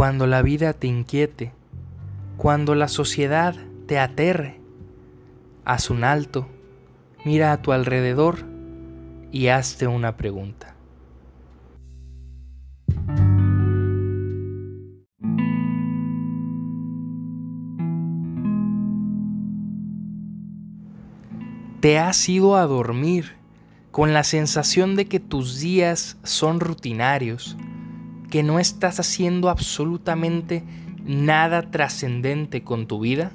cuando la vida te inquiete, cuando la sociedad te aterre, haz un alto, mira a tu alrededor y hazte una pregunta. ¿Te has ido a dormir con la sensación de que tus días son rutinarios, que no estás haciendo absolutamente nada trascendente con tu vida?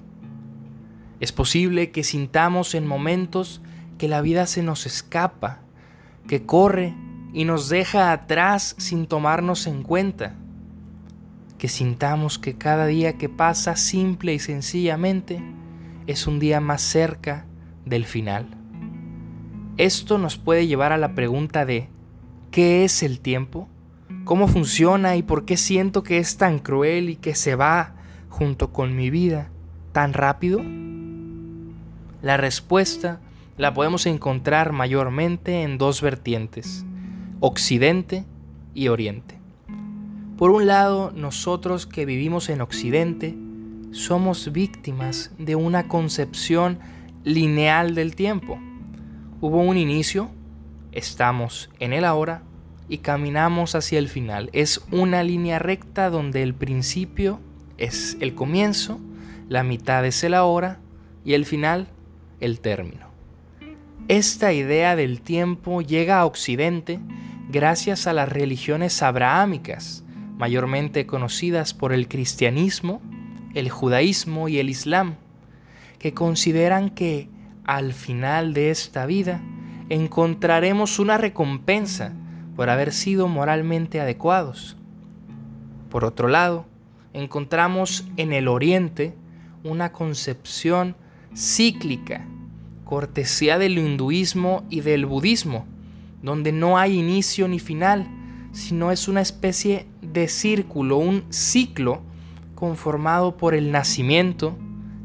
Es posible que sintamos en momentos que la vida se nos escapa, que corre y nos deja atrás sin tomarnos en cuenta, que sintamos que cada día que pasa simple y sencillamente es un día más cerca del final. Esto nos puede llevar a la pregunta de ¿qué es el tiempo? ¿Cómo funciona y por qué siento que es tan cruel y que se va junto con mi vida tan rápido? La respuesta la podemos encontrar mayormente en dos vertientes, Occidente y Oriente. Por un lado, nosotros que vivimos en Occidente somos víctimas de una concepción lineal del tiempo. Hubo un inicio, estamos en el ahora y caminamos hacia el final. Es una línea recta donde el principio es el comienzo, la mitad es el ahora y el final el término. Esta idea del tiempo llega a Occidente gracias a las religiones abrahámicas, mayormente conocidas por el cristianismo, el judaísmo y el islam que consideran que al final de esta vida encontraremos una recompensa por haber sido moralmente adecuados. Por otro lado, encontramos en el Oriente una concepción cíclica, cortesía del hinduismo y del budismo, donde no hay inicio ni final, sino es una especie de círculo, un ciclo conformado por el nacimiento,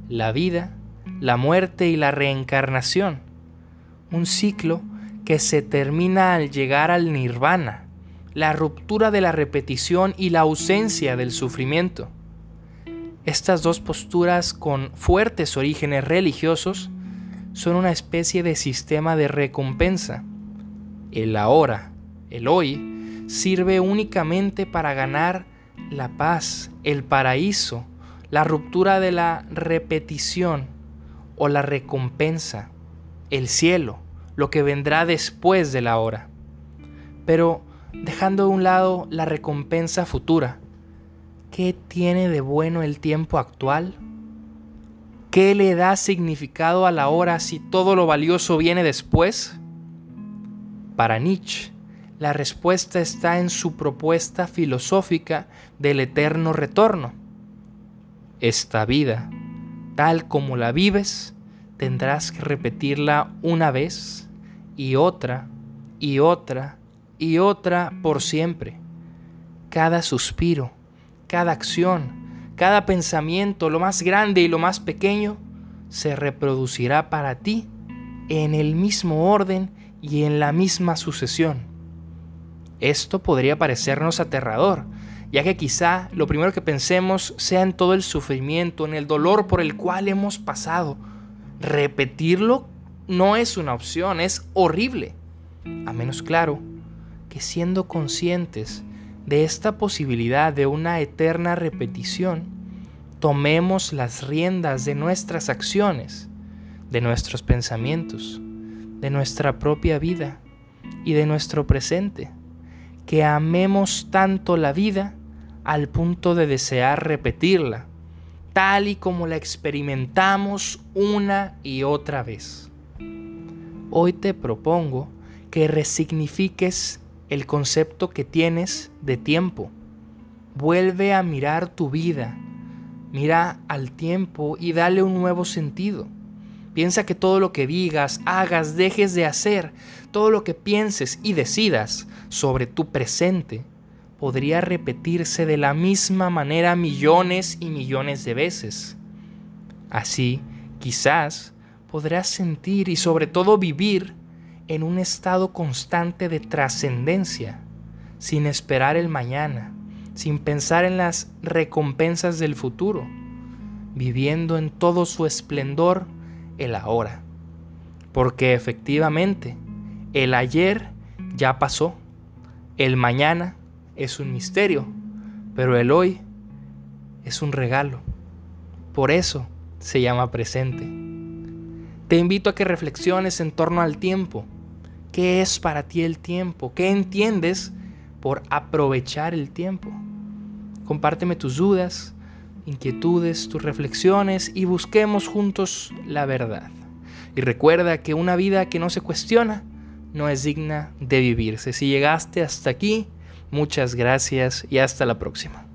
la vida la muerte y la reencarnación, un ciclo que se termina al llegar al nirvana, la ruptura de la repetición y la ausencia del sufrimiento. Estas dos posturas con fuertes orígenes religiosos son una especie de sistema de recompensa. El ahora, el hoy, sirve únicamente para ganar la paz, el paraíso, la ruptura de la repetición o la recompensa, el cielo, lo que vendrá después de la hora. Pero dejando a un lado la recompensa futura, ¿qué tiene de bueno el tiempo actual? ¿Qué le da significado a la hora si todo lo valioso viene después? Para Nietzsche, la respuesta está en su propuesta filosófica del eterno retorno. Esta vida tal como la vives, tendrás que repetirla una vez y otra y otra y otra por siempre. Cada suspiro, cada acción, cada pensamiento, lo más grande y lo más pequeño, se reproducirá para ti en el mismo orden y en la misma sucesión. Esto podría parecernos aterrador, ya que quizá lo primero que pensemos sea en todo el sufrimiento, en el dolor por el cual hemos pasado. Repetirlo no es una opción, es horrible. A menos claro que siendo conscientes de esta posibilidad de una eterna repetición, tomemos las riendas de nuestras acciones, de nuestros pensamientos, de nuestra propia vida y de nuestro presente, que amemos tanto la vida al punto de desear repetirla, tal y como la experimentamos una y otra vez. Hoy te propongo que resignifiques el concepto que tienes de tiempo. Vuelve a mirar tu vida, mira al tiempo y dale un nuevo sentido. Piensa que todo lo que digas, hagas, dejes de hacer, todo lo que pienses y decidas sobre tu presente podría repetirse de la misma manera millones y millones de veces. Así, quizás podrás sentir y sobre todo vivir en un estado constante de trascendencia, sin esperar el mañana, sin pensar en las recompensas del futuro, viviendo en todo su esplendor el ahora. Porque efectivamente, el ayer ya pasó, el mañana es un misterio, pero el hoy es un regalo. Por eso se llama presente. Te invito a que reflexiones en torno al tiempo. ¿Qué es para ti el tiempo? ¿Qué entiendes por aprovechar el tiempo? Compárteme tus dudas, inquietudes, tus reflexiones y busquemos juntos la verdad. Y recuerda que una vida que no se cuestiona no es digna de vivirse. Si llegaste hasta aquí, muchas gracias y hasta la próxima.